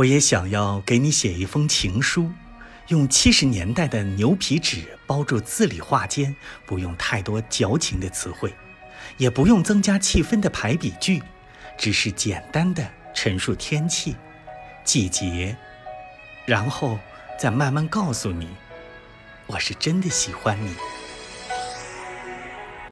我也想要给你写一封情书用七十年代的牛皮纸包住字里画间不用太多矫情的词汇也不用增加气氛的排比句只是简单的陈述天气季节然后再慢慢告诉你我是真的喜欢你。